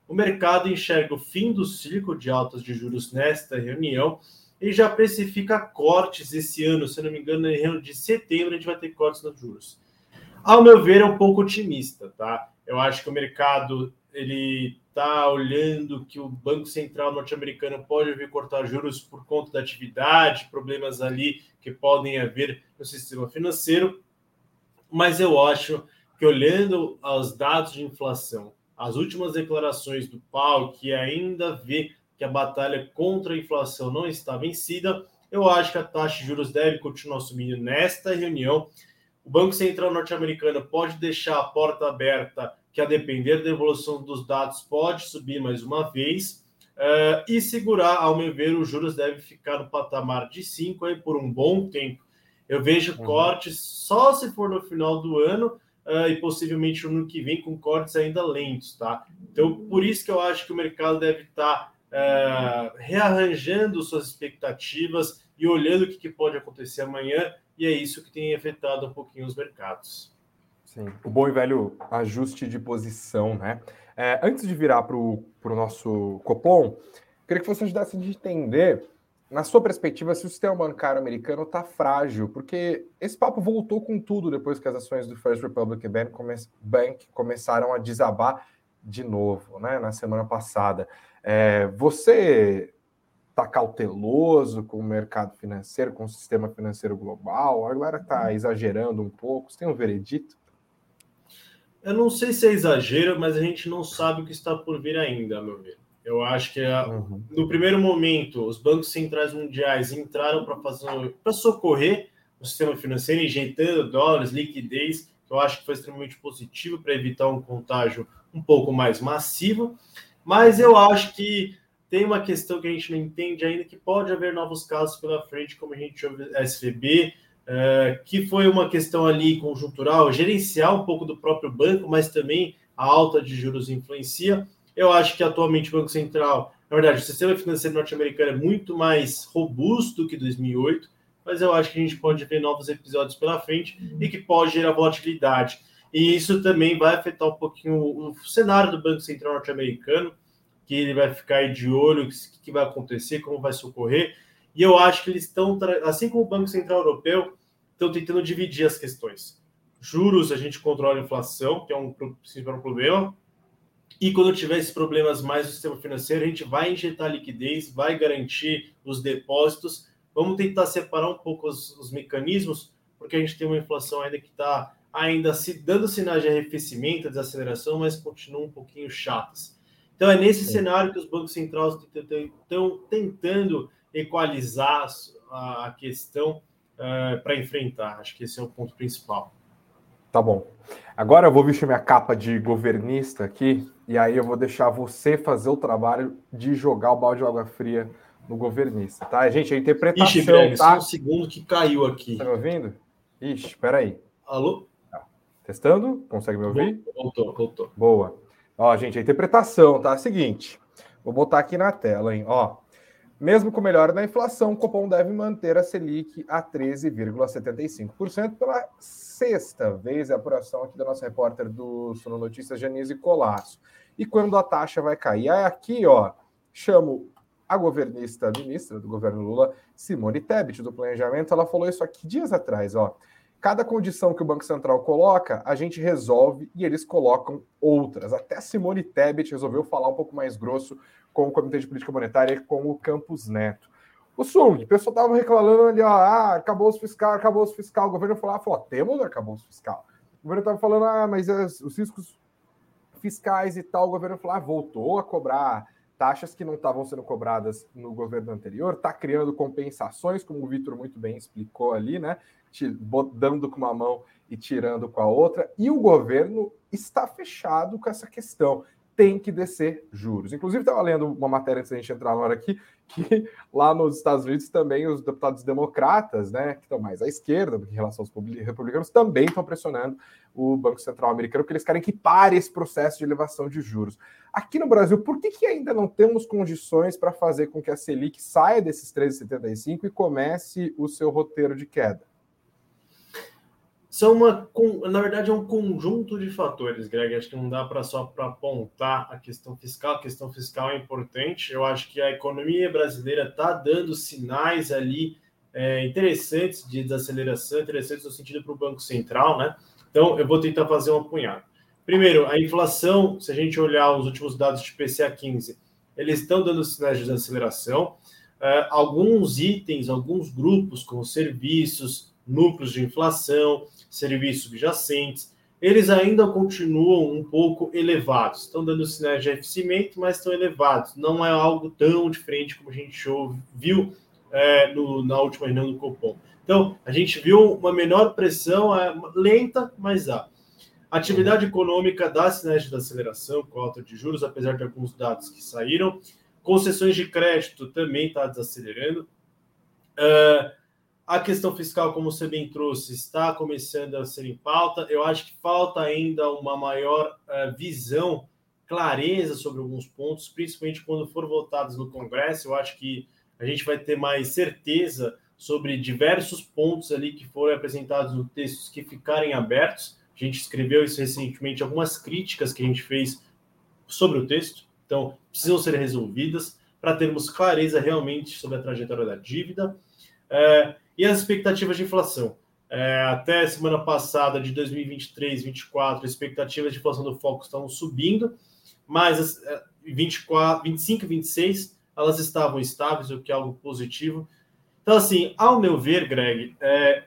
o mercado enxerga o fim do ciclo de altas de juros nesta reunião e já precifica cortes esse ano. Se não me engano, na reunião de setembro a gente vai ter cortes nos juros. Ao meu ver, é um pouco otimista, tá? Eu acho que o mercado ele está olhando que o Banco Central norte-americano pode vir cortar juros por conta da atividade, problemas ali que podem haver no sistema financeiro, mas eu acho que olhando aos dados de inflação, as últimas declarações do Paulo, que ainda vê que a batalha contra a inflação não está vencida, eu acho que a taxa de juros deve continuar subindo nesta reunião. O Banco Central norte-americano pode deixar a porta aberta que a depender da evolução dos dados pode subir mais uma vez. Uh, e segurar, ao meu ver, os juros devem ficar no patamar de 5 aí por um bom tempo. Eu vejo uhum. cortes só se for no final do ano uh, e possivelmente no ano que vem com cortes ainda lentos, tá? Então, por isso que eu acho que o mercado deve estar tá, uh, rearranjando suas expectativas e olhando o que, que pode acontecer amanhã, e é isso que tem afetado um pouquinho os mercados. Sim, o bom e velho ajuste de posição, né? É, antes de virar para o nosso Copom, queria que você ajudasse a entender, na sua perspectiva, se o sistema bancário americano está frágil, porque esse papo voltou com tudo depois que as ações do First Republic Bank, come Bank começaram a desabar de novo, né? Na semana passada. É, você está cauteloso com o mercado financeiro, com o sistema financeiro global? A galera está exagerando um pouco? Você tem um veredito? Eu não sei se é exagero, mas a gente não sabe o que está por vir ainda, meu ver. Eu acho que uhum. no primeiro momento os bancos centrais mundiais entraram para fazer para socorrer o sistema financeiro, injetando dólares, liquidez, que eu acho que foi extremamente positivo para evitar um contágio um pouco mais massivo. Mas eu acho que tem uma questão que a gente não entende ainda, que pode haver novos casos pela frente, como a gente ouve SVB, é, que foi uma questão ali conjuntural, gerencial um pouco do próprio banco, mas também a alta de juros influencia. Eu acho que atualmente o Banco Central, na verdade, o sistema financeiro norte-americano é muito mais robusto que 2008. mas eu acho que a gente pode ver novos episódios pela frente e que pode gerar volatilidade. E isso também vai afetar um pouquinho o cenário do Banco Central norte-americano, que ele vai ficar de olho, o que, que vai acontecer, como vai socorrer. E eu acho que eles estão, assim como o Banco Central Europeu, estão tentando dividir as questões. Juros, a gente controla a inflação, que é um principal problema. E quando tiver esses problemas mais no sistema financeiro, a gente vai injetar liquidez, vai garantir os depósitos. Vamos tentar separar um pouco os, os mecanismos, porque a gente tem uma inflação ainda que está ainda se dando sinais de arrefecimento, desaceleração, mas continuam um pouquinho chatas. Então é nesse Sim. cenário que os bancos centrais estão tentando equalizar a questão uh, para enfrentar. Acho que esse é o ponto principal. Tá bom. Agora eu vou vestir minha capa de governista aqui, e aí eu vou deixar você fazer o trabalho de jogar o balde de água fria no governista, tá? Gente, a interpretação. Ixi, Greg, tá? um segundo que caiu aqui. Tá me ouvindo? Ixi, espera aí. Alô? Testando? Consegue me ouvir? Voltou, voltou. Boa. Ó, gente, a interpretação tá a seguinte. Vou botar aqui na tela, hein? Ó, mesmo com melhora na inflação, o Copom deve manter a Selic a 13,75% pela sexta vez, é a apuração aqui da nossa repórter do Sono Notícias, Janise Colasso. E quando a taxa vai cair? Aí aqui, ó, chamo a governista ministra do governo Lula, Simone Tebet, do Planejamento, ela falou isso aqui dias atrás, ó. Cada condição que o Banco Central coloca, a gente resolve e eles colocam outras. Até Simone Tebet resolveu falar um pouco mais grosso com o Comitê de Política Monetária e com o Campos Neto. O Sung, o pessoal estava reclamando ali, ó, ah, acabou os fiscal, acabou os fiscal. O governo falou, ah, falou, temos acabou os fiscal. O governo estava falando, ah, mas os riscos fiscais e tal, o governo falou, ah, voltou a cobrar taxas que não estavam sendo cobradas no governo anterior, está criando compensações, como o Vitor muito bem explicou ali, né? dando com uma mão e tirando com a outra, e o governo está fechado com essa questão. Tem que descer juros. Inclusive, estava lendo uma matéria antes da gente entrar na hora aqui, que lá nos Estados Unidos também os deputados democratas, né, que estão mais à esquerda em relação aos republicanos, também estão pressionando o Banco Central americano, porque eles querem que pare esse processo de elevação de juros. Aqui no Brasil, por que, que ainda não temos condições para fazer com que a Selic saia desses 13,75 e comece o seu roteiro de queda? São uma, na verdade, é um conjunto de fatores, Greg. Acho que não dá para só para apontar a questão fiscal. A questão fiscal é importante. Eu acho que a economia brasileira está dando sinais ali é, interessantes de desaceleração, interessantes no sentido para o Banco Central, né? Então, eu vou tentar fazer um apunhado. Primeiro, a inflação, se a gente olhar os últimos dados de PCA 15, eles estão dando sinais de desaceleração. É, alguns itens, alguns grupos, como serviços, núcleos de inflação, serviços subjacentes, eles ainda continuam um pouco elevados. Estão dando sinais de arrefecimento, mas estão elevados. Não é algo tão diferente como a gente viu é, no, na última reunião do Copom. Então, a gente viu uma menor pressão, é, lenta, mas há. Atividade econômica dá sinais de aceleração com alta de juros, apesar de alguns dados que saíram. Concessões de crédito também está desacelerando. Uh, a questão fiscal, como você bem trouxe, está começando a ser em pauta. Eu acho que falta ainda uma maior uh, visão, clareza sobre alguns pontos, principalmente quando for votados no Congresso. Eu acho que a gente vai ter mais certeza sobre diversos pontos ali que foram apresentados no texto que ficarem abertos. A gente escreveu isso recentemente, algumas críticas que a gente fez sobre o texto, então precisam ser resolvidas para termos clareza realmente sobre a trajetória da dívida. É, e as expectativas de inflação? É, até semana passada, de 2023, 2024, as expectativas de inflação do foco estão subindo, mas as, 24, 25 e 26 elas estavam estáveis, o que é algo positivo. Então, assim, ao meu ver, Greg, é,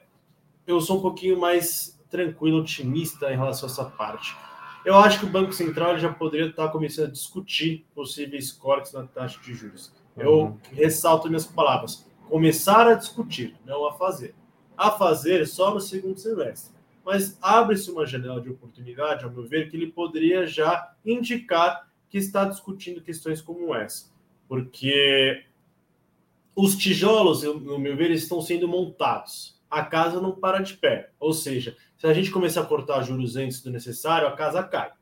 eu sou um pouquinho mais tranquilo, otimista em relação a essa parte. Eu acho que o Banco Central já poderia estar começando a discutir possíveis cortes na taxa de juros. Eu uhum. ressalto minhas palavras começar a discutir, não a fazer. A fazer só no segundo semestre. Mas abre-se uma janela de oportunidade, ao meu ver, que ele poderia já indicar que está discutindo questões como essa. Porque os tijolos, no meu ver, estão sendo montados. A casa não para de pé. Ou seja, se a gente começar a cortar juros antes do necessário, a casa cai.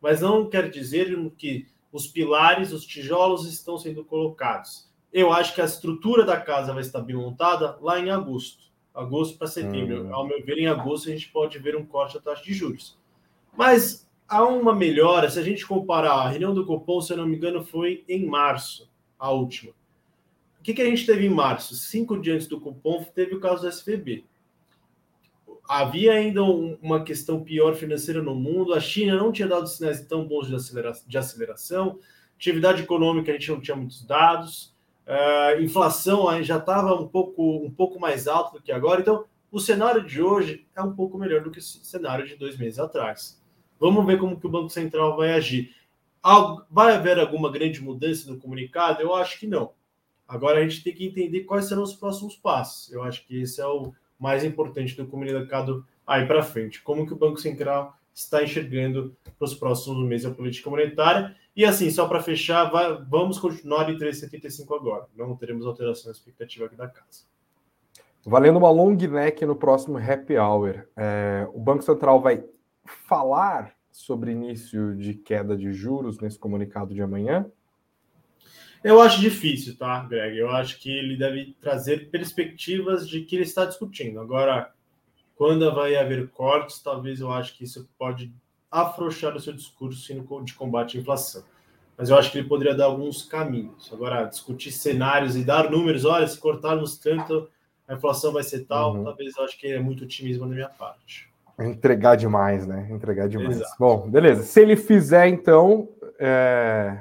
Mas não quer dizer que os pilares, os tijolos estão sendo colocados eu acho que a estrutura da casa vai estar bem montada lá em agosto. Agosto para setembro. Hum. Ao meu ver, em agosto a gente pode ver um corte da taxa de juros. Mas há uma melhora, se a gente comparar a reunião do Copom, se eu não me engano, foi em março, a última. O que, que a gente teve em março? Cinco dias antes do Copom, teve o caso do SVB. Havia ainda uma questão pior financeira no mundo, a China não tinha dado sinais tão bons de aceleração, de aceleração atividade econômica a gente não tinha muitos dados, uh, inflação já estava um pouco, um pouco mais alta do que agora, então o cenário de hoje é um pouco melhor do que o cenário de dois meses atrás. Vamos ver como que o Banco Central vai agir. Vai haver alguma grande mudança no comunicado? Eu acho que não. Agora a gente tem que entender quais serão os próximos passos. Eu acho que esse é o mais importante do comunicado aí para frente. Como que o Banco Central está enxergando para os próximos meses a política monetária. E assim, só para fechar, vai, vamos continuar em 3,75 agora. Não teremos alteração expectativa aqui da casa. Valendo uma long neck no próximo happy hour. É, o Banco Central vai falar sobre início de queda de juros nesse comunicado de amanhã? Eu acho difícil, tá, Greg? Eu acho que ele deve trazer perspectivas de que ele está discutindo. Agora, quando vai haver cortes, talvez eu acho que isso pode afrouxar o seu discurso de combate à inflação. Mas eu acho que ele poderia dar alguns caminhos. Agora, discutir cenários e dar números, olha, se cortarmos tanto, a inflação vai ser tal, uhum. talvez eu acho que é muito otimismo da minha parte. Entregar demais, né? Entregar demais. Exato. Bom, beleza. Se ele fizer, então, é...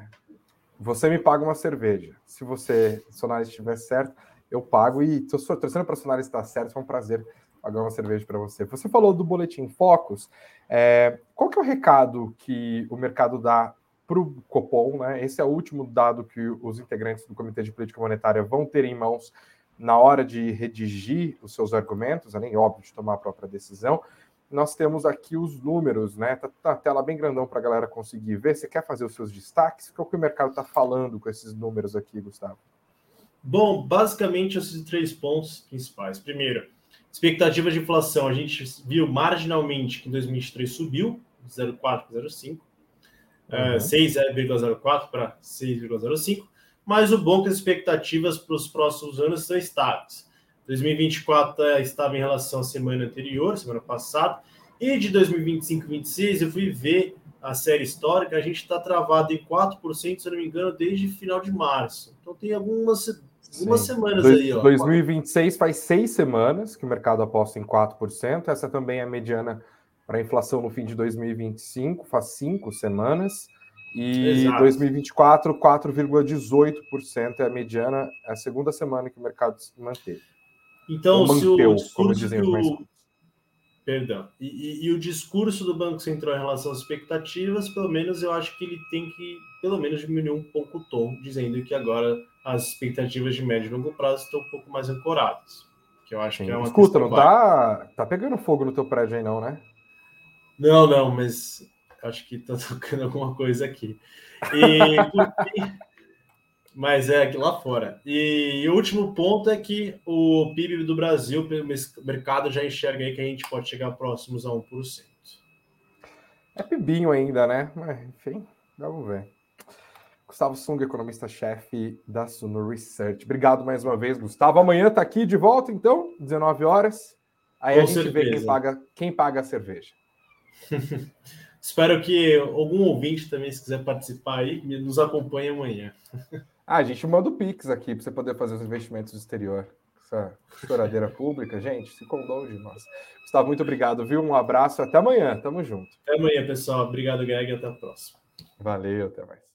você me paga uma cerveja. Se você, Sonaris estiver certo, eu pago. E estou torcendo para o Sonaris estar certo, foi um prazer pagar uma cerveja para você. Você falou do Boletim Focus. É... Qual que é o recado que o mercado dá para o Copom? Né? Esse é o último dado que os integrantes do Comitê de Política Monetária vão ter em mãos na hora de redigir os seus argumentos, além, óbvio, de tomar a própria decisão nós temos aqui os números, né? Tá, tá a tela bem grandão para a galera conseguir ver. Você quer fazer os seus destaques? O que o mercado está falando com esses números aqui, Gustavo? Bom, basicamente esses três pontos principais. Primeiro, expectativa de inflação. A gente viu marginalmente que em 2023 subiu, 0,4 para 0,5, uhum. 6,04 para 6,05, mas o bom é que as expectativas para os próximos anos são estáveis. 2024 é, estava em relação à semana anterior, semana passada, e de 2025 e 26 eu fui ver a série histórica, a gente está travado em 4%, se não me engano, desde final de março. Então tem algumas, algumas semanas Dois, aí. Ó. 2026 faz seis semanas que o mercado aposta em 4%. Essa também é a mediana para a inflação no fim de 2025, faz cinco semanas. E Exato. 2024, 4,18% é a mediana, é a segunda semana que o mercado se manteve. Então, se o discurso do... Perdão. E, e, e, o discurso do Banco Central em relação às expectativas, pelo menos eu acho que ele tem que, pelo menos, diminuir um pouco o tom, dizendo que agora as expectativas de médio e longo prazo estão um pouco mais ancoradas. Que eu acho Sim. que é uma Escuta, não tá, tá pegando fogo no teu prédio aí, não, né? Não, não, mas acho que tá tocando alguma coisa aqui. E mas é aqui lá fora. E, e, o último ponto é que o PIB do Brasil, pelo mercado, já enxerga aí que a gente pode chegar próximos a 1%. É pibinho ainda, né? Mas, enfim, vamos ver. Gustavo Sung, economista-chefe da Suno Research. Obrigado mais uma vez, Gustavo. Amanhã tá aqui de volta, então, 19 horas. Aí Com a gente certeza. vê quem paga, quem paga a cerveja. Espero que algum ouvinte também, se quiser participar aí, nos acompanhe amanhã. Ah, a gente manda o Pix aqui para você poder fazer os investimentos do exterior. Essa choradeira pública, gente, se condole de nós. Gustavo, muito obrigado, viu? Um abraço, até amanhã, tamo junto. Até amanhã, pessoal. Obrigado, Greg, até a próxima. Valeu, até mais.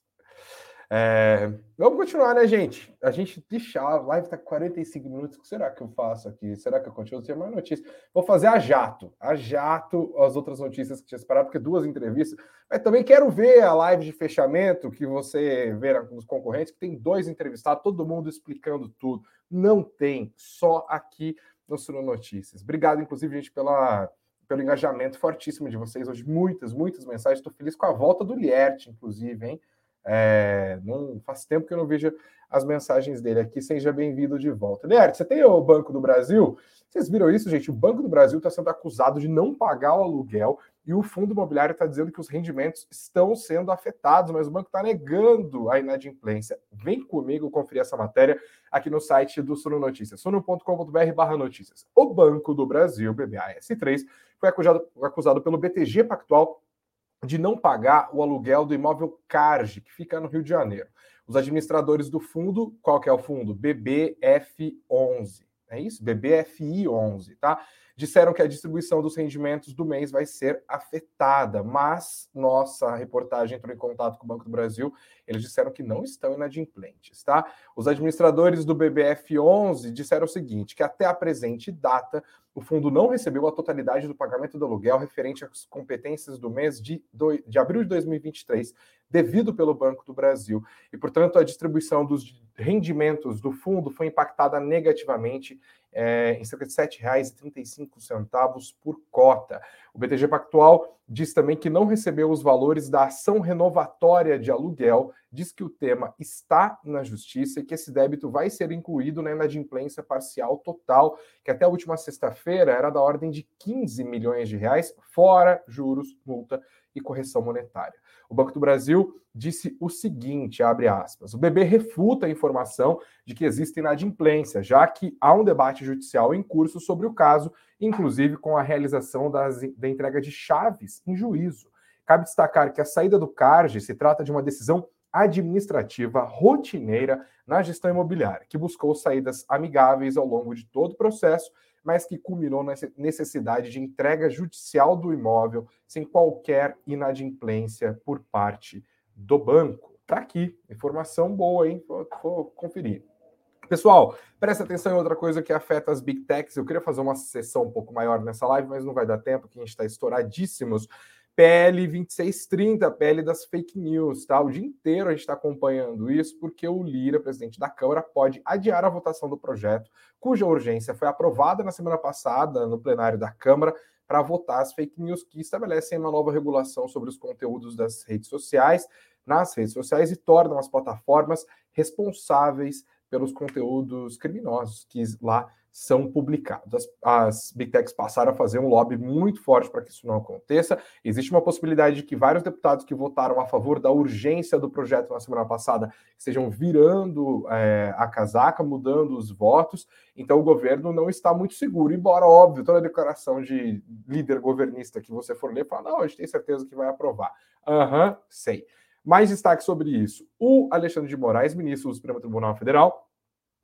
É, vamos continuar, né, gente? A gente deixa a live tá 45 minutos. O que será que eu faço aqui? Será que eu continuo? Tem mais notícias. Vou fazer a jato, a jato, as outras notícias que tinha separado, porque duas entrevistas. Mas também quero ver a live de fechamento que você vê nos concorrentes, que tem dois entrevistados, todo mundo explicando tudo. Não tem, só aqui no Suno Notícias. Obrigado, inclusive, gente, pela, pelo engajamento fortíssimo de vocês hoje. Muitas, muitas mensagens. Estou feliz com a volta do Lierte, inclusive, hein? É, não faz tempo que eu não vejo as mensagens dele aqui. Seja bem-vindo de volta. Lierte, você tem o Banco do Brasil? Vocês viram isso, gente? O Banco do Brasil está sendo acusado de não pagar o aluguel e o fundo imobiliário está dizendo que os rendimentos estão sendo afetados, mas o banco está negando a inadimplência. Vem comigo conferir essa matéria aqui no site do Suno Notícias, suno.com.br notícias. O Banco do Brasil, BBAS3, foi acusado, acusado pelo BTG Pactual de não pagar o aluguel do imóvel Carge, que fica no Rio de Janeiro. Os administradores do fundo, qual que é o fundo? BBF11. É isso? BBFI11, tá? Disseram que a distribuição dos rendimentos do mês vai ser afetada, mas nossa reportagem entrou em contato com o Banco do Brasil, eles disseram que não estão inadimplentes, tá? Os administradores do BBF 11 disseram o seguinte, que até a presente data o fundo não recebeu a totalidade do pagamento do aluguel referente às competências do mês de, do, de abril de 2023, devido pelo Banco do Brasil. E, portanto, a distribuição dos rendimentos do fundo foi impactada negativamente é, em cerca de R$ 7,35 por cota. O BTG Pactual diz também que não recebeu os valores da ação renovatória de aluguel, diz que o tema está na justiça e que esse débito vai ser incluído na inadimplência parcial total, que até a última sexta-feira era da ordem de 15 milhões de reais, fora juros, multa e correção monetária. O Banco do Brasil disse o seguinte, abre aspas, o BB refuta a informação de que existe inadimplência, já que há um debate judicial em curso sobre o caso, inclusive com a realização das, da entrega de chaves em juízo. Cabe destacar que a saída do CARGE se trata de uma decisão administrativa rotineira na gestão imobiliária, que buscou saídas amigáveis ao longo de todo o processo mas que culminou na necessidade de entrega judicial do imóvel sem qualquer inadimplência por parte do banco. Tá aqui, informação boa, hein? Vou, vou conferir. Pessoal, presta atenção em outra coisa que afeta as big techs. Eu queria fazer uma sessão um pouco maior nessa live, mas não vai dar tempo, que a gente está estouradíssimos. PL 2630, PL das fake news, tá? O dia inteiro a gente está acompanhando isso porque o Lira, presidente da Câmara, pode adiar a votação do projeto, cuja urgência foi aprovada na semana passada no plenário da Câmara para votar as fake news que estabelecem uma nova regulação sobre os conteúdos das redes sociais, nas redes sociais e tornam as plataformas responsáveis pelos conteúdos criminosos que lá são publicados. As, as Big Techs passaram a fazer um lobby muito forte para que isso não aconteça. Existe uma possibilidade de que vários deputados que votaram a favor da urgência do projeto na semana passada estejam virando é, a casaca, mudando os votos. Então o governo não está muito seguro, embora, óbvio, toda declaração de líder governista que você for ler, fala, não, a gente tem certeza que vai aprovar. Aham, uhum, sei. Mais destaque sobre isso. O Alexandre de Moraes, ministro do Supremo Tribunal Federal,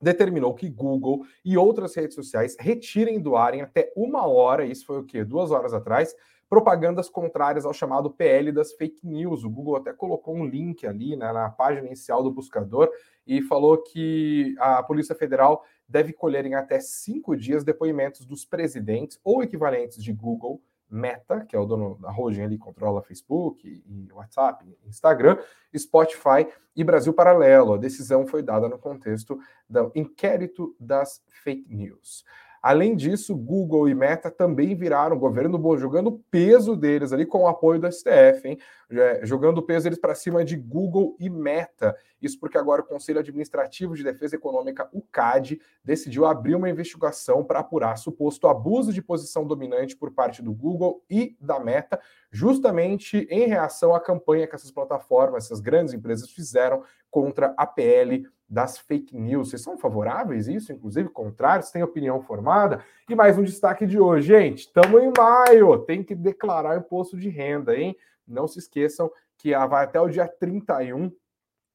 determinou que Google e outras redes sociais retirem do ar em até uma hora, isso foi o quê? Duas horas atrás, propagandas contrárias ao chamado PL das fake news. O Google até colocou um link ali né, na página inicial do buscador e falou que a Polícia Federal deve colher em até cinco dias depoimentos dos presidentes ou equivalentes de Google, Meta, que é o dono da holding ali, controla Facebook, e WhatsApp, Instagram, Spotify e Brasil Paralelo. A decisão foi dada no contexto do inquérito das fake news. Além disso, Google e Meta também viraram governo bom, jogando peso deles ali com o apoio do STF, hein? Jogando peso eles para cima de Google e Meta. Isso porque agora o Conselho Administrativo de Defesa Econômica, o CAD, decidiu abrir uma investigação para apurar suposto abuso de posição dominante por parte do Google e da Meta, justamente em reação à campanha que essas plataformas, essas grandes empresas fizeram contra a PL das fake news. Vocês são favoráveis a isso? Inclusive, contrários? Tem opinião formada? E mais um destaque de hoje, gente. Estamos em maio, tem que declarar imposto de renda, hein? Não se esqueçam que vai até o dia 31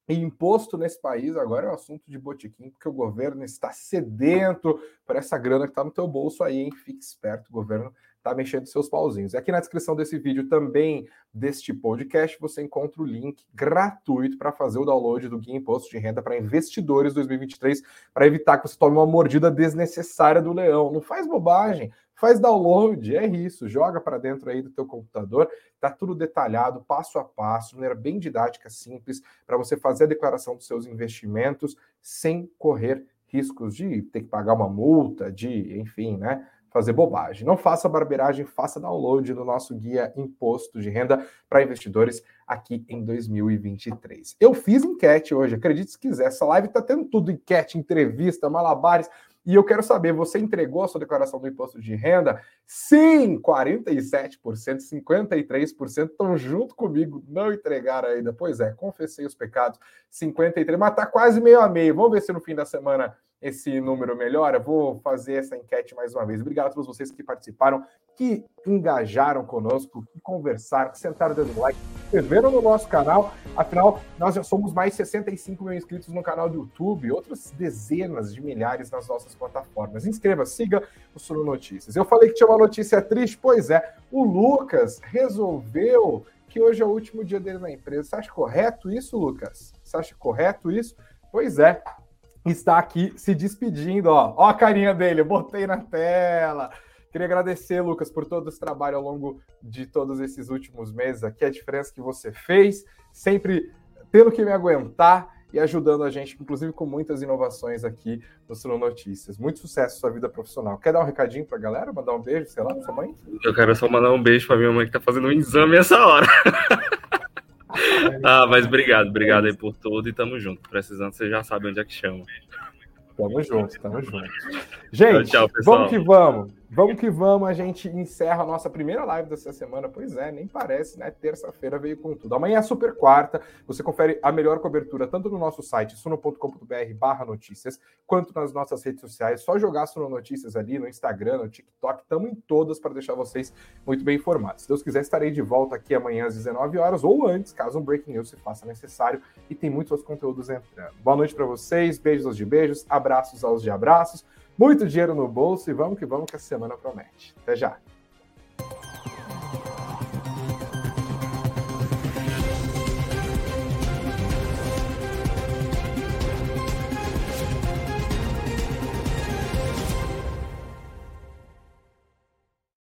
e imposto nesse país agora é um assunto de botiquim, porque o governo está sedento por essa grana que está no teu bolso aí, hein? Fique esperto, governo tá mexendo seus pauzinhos. Aqui na descrição desse vídeo também deste podcast você encontra o link gratuito para fazer o download do Guia Imposto de Renda para Investidores 2023 para evitar que você tome uma mordida desnecessária do leão. Não faz bobagem, faz download, é isso, joga para dentro aí do teu computador, tá tudo detalhado, passo a passo, de maneira bem didática, simples, para você fazer a declaração dos seus investimentos sem correr riscos de ter que pagar uma multa, de, enfim, né? Fazer bobagem. Não faça barbeiragem, faça download do nosso guia Imposto de Renda para Investidores aqui em 2023. Eu fiz enquete hoje, acredite se quiser. Essa live está tendo tudo: enquete, entrevista, malabares. E eu quero saber, você entregou a sua declaração do imposto de renda? Sim, 47%, 53% estão junto comigo, não entregaram ainda. Pois é, confessei os pecados, 53%, mas está quase meio a meio. Vamos ver se no fim da semana esse número melhora, vou fazer essa enquete mais uma vez. Obrigado a todos vocês que participaram, que engajaram conosco, que conversaram, que sentaram dando like, se inscreveram no nosso canal. Afinal, nós já somos mais 65 mil inscritos no canal do YouTube, outras dezenas de milhares nas nossas plataformas. Inscreva, siga o Suno Notícias. Eu falei que tinha uma notícia triste, pois é, o Lucas resolveu que hoje é o último dia dele na empresa. Você acha correto isso, Lucas? Você acha correto isso? Pois é, está aqui se despedindo, ó. Ó a carinha dele, botei na tela. Queria agradecer, Lucas, por todo esse trabalho ao longo de todos esses últimos meses aqui, a diferença que você fez, sempre tendo que me aguentar e ajudando a gente, inclusive com muitas inovações aqui no Suno Notícias. Muito sucesso na sua vida profissional. Quer dar um recadinho para a galera? Mandar um beijo, sei lá, pra sua mãe? Eu quero só mandar um beijo para minha mãe que está fazendo um exame essa hora. ah, mas obrigado, obrigado aí por tudo e tamo junto. Precisando, você já sabe onde é que chama. Tamo junto, tamo junto. Gente, tchau, tchau, vamos que vamos. Vamos que vamos, a gente encerra a nossa primeira live dessa semana. Pois é, nem parece, né? Terça-feira veio com tudo. Amanhã é super quarta. Você confere a melhor cobertura tanto no nosso site, suno.com.br barra notícias, quanto nas nossas redes sociais. Só jogar Suno Notícias ali no Instagram, no TikTok. Estamos em todas para deixar vocês muito bem informados. Se Deus quiser, estarei de volta aqui amanhã às 19 horas ou antes, caso um breaking news se faça necessário. E tem muitos outros conteúdos entrando. Boa noite para vocês, beijos aos de beijos, abraços aos de abraços muito dinheiro no bolso e vamos que vamos que a semana promete. Até já!